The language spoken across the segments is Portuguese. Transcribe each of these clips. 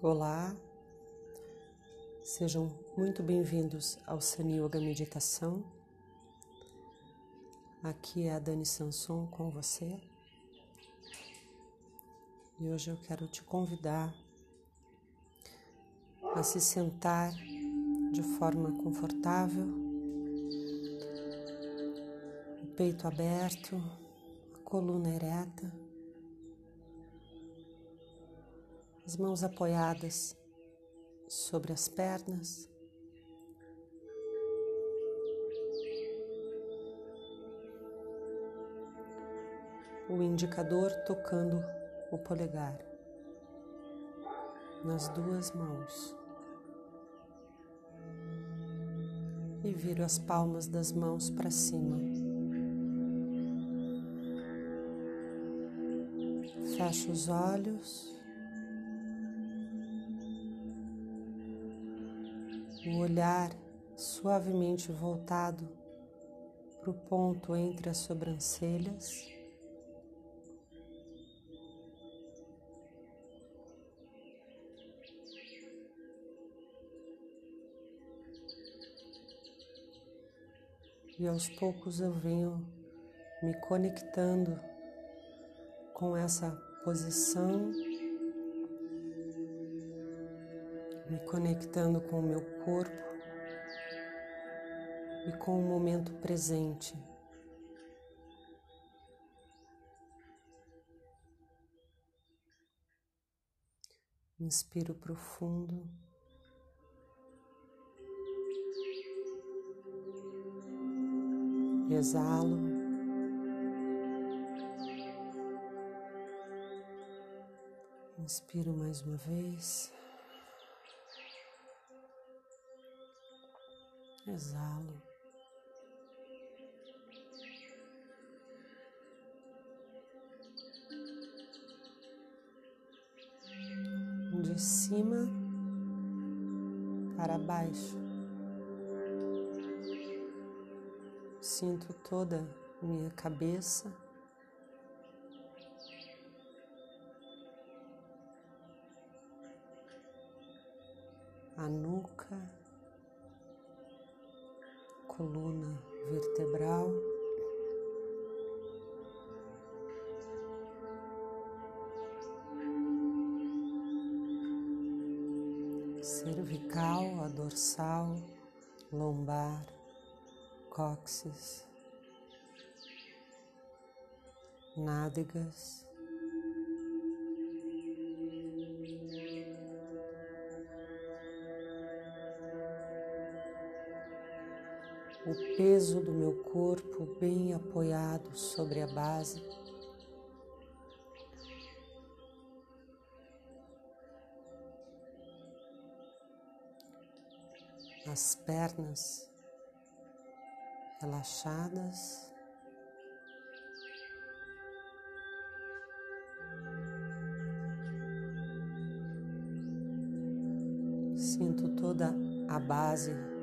Olá, sejam muito bem-vindos ao Sani Yoga Meditação. Aqui é a Dani Sanson com você e hoje eu quero te convidar a se sentar de forma confortável, o peito aberto, a coluna ereta. As mãos apoiadas sobre as pernas. O indicador tocando o polegar nas duas mãos. E viro as palmas das mãos para cima. Fecho os olhos. O olhar suavemente voltado para o ponto entre as sobrancelhas. E aos poucos eu venho me conectando com essa posição me conectando com o meu corpo e com o momento presente. Inspiro profundo. Exalo. Inspiro mais uma vez. Exalo. De cima para baixo. Sinto toda minha cabeça. A nuca coluna vertebral. Cervical, a dorsal, lombar, cóccix, nádegas. O peso do meu corpo bem apoiado sobre a base. As pernas relaxadas. Sinto toda a base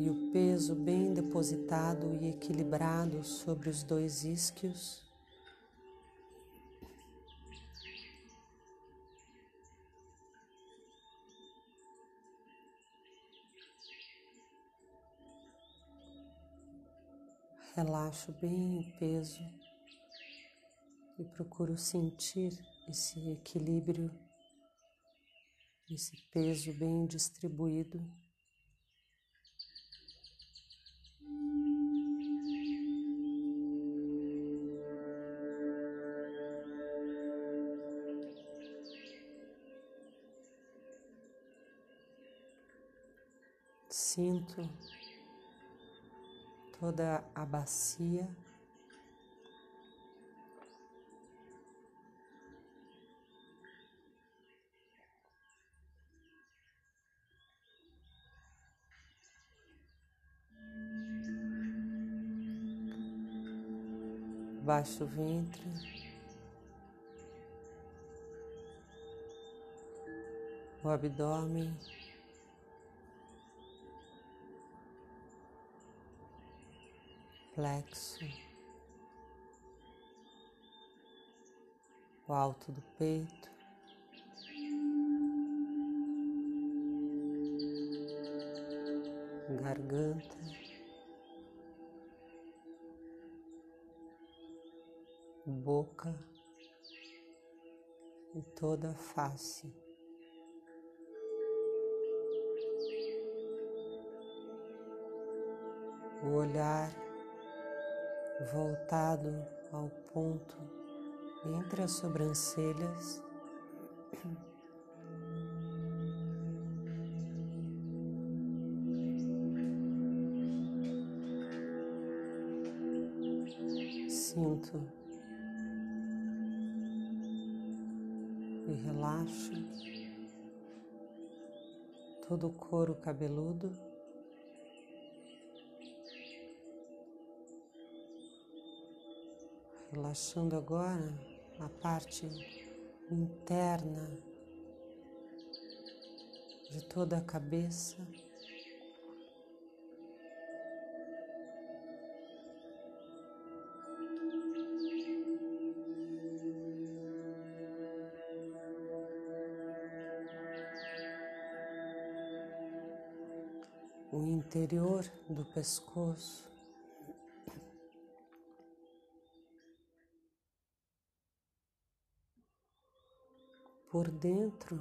e o peso bem depositado e equilibrado sobre os dois isquios. Relaxo bem o peso e procuro sentir esse equilíbrio, esse peso bem distribuído. Sinto toda a bacia. Baixo ventre. O abdômen. Plexo, o alto do peito. Garganta, boca e toda a face. O olhar voltado ao ponto entre as sobrancelhas. Sinto e relaxo todo o couro cabeludo. Relaxando agora a parte interna de toda a cabeça. o interior do pescoço. Por dentro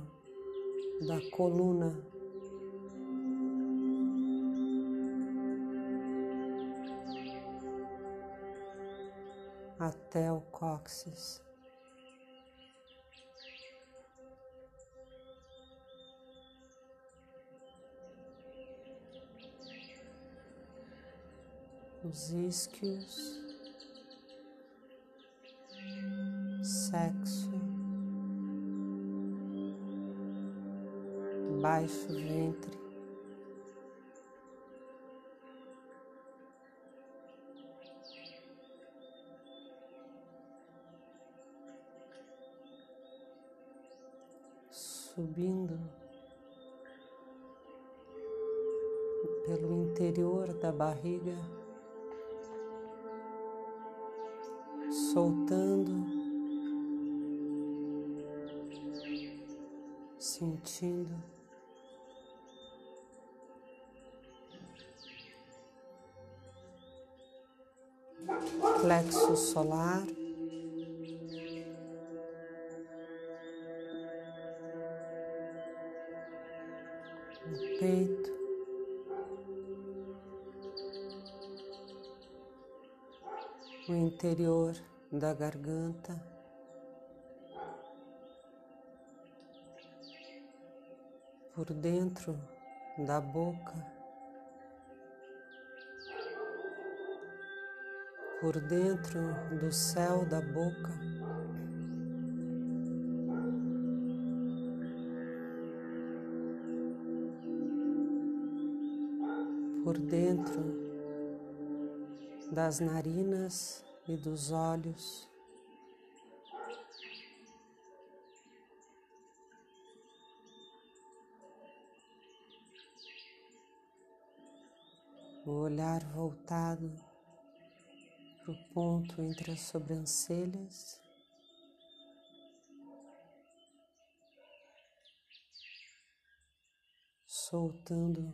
da coluna. Até o cóccix. os isquios, sexo, baixo ventre. Subindo pelo interior da barriga. soltando, sentindo. Plexo solar. No peito. O interior da garganta. Por dentro da boca, por dentro do céu da boca, por dentro das narinas e dos olhos. O olhar voltado para o ponto entre as sobrancelhas. Soltando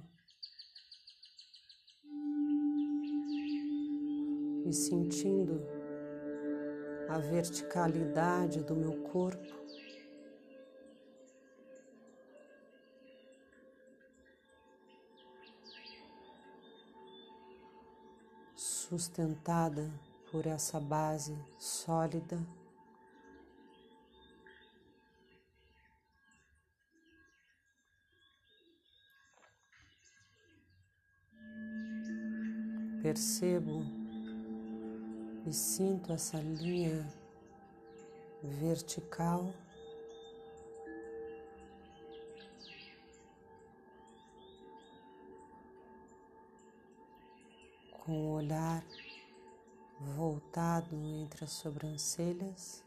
e sentindo a verticalidade do meu corpo. Sustentada por essa base sólida. Percebo e sinto essa linha vertical. Com o olhar voltado entre as sobrancelhas.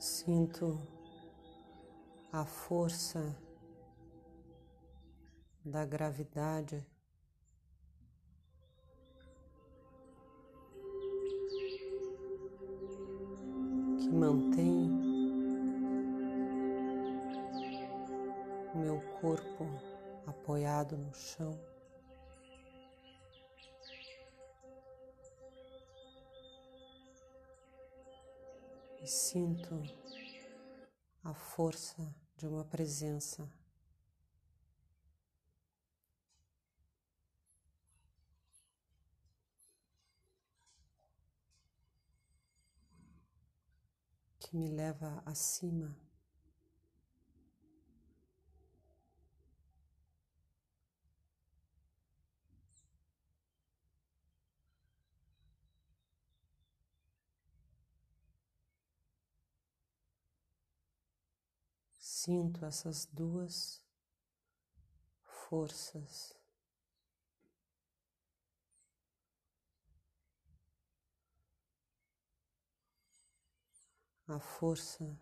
Sinto a força da gravidade que mantém meu corpo apoiado no chão. E sinto a força de uma presença que me leva acima. Sinto essas duas forças. a força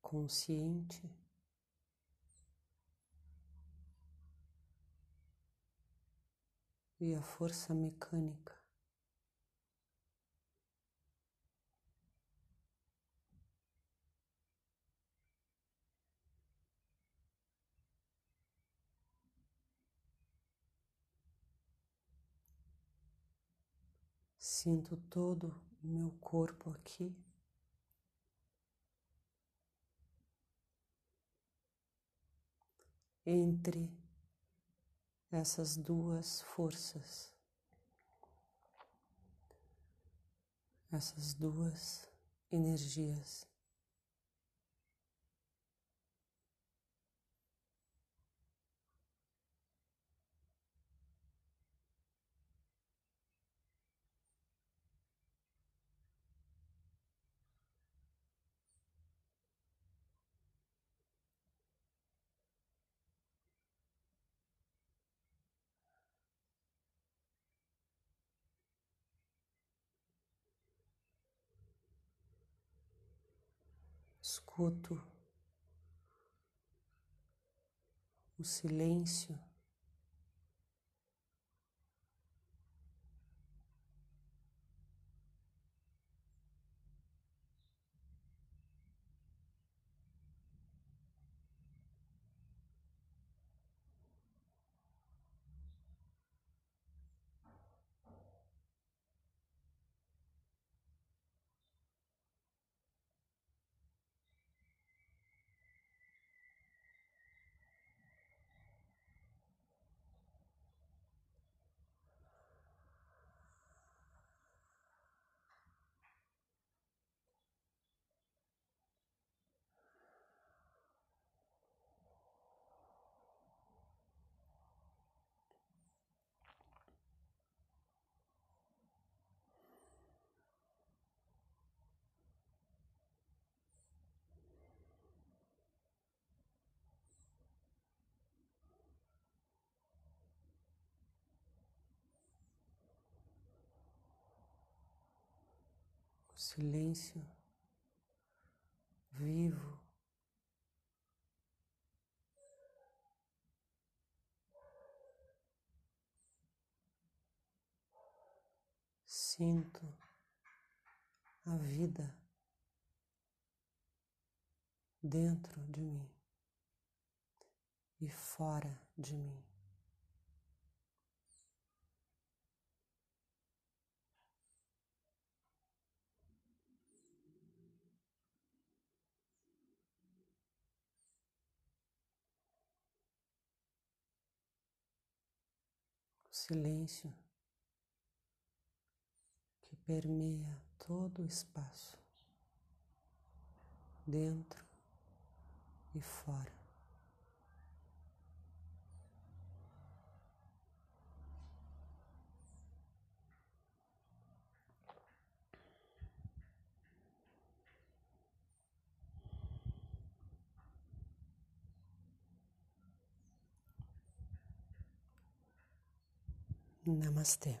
consciente e a força mecânica. Sinto todo o meu corpo aqui. Entre essas duas forças, essas duas energias. Escuto o silêncio. Silêncio vivo. Sinto a vida dentro de mim e fora de mim. Silêncio que permeia todo o espaço, dentro e fora. Namaste.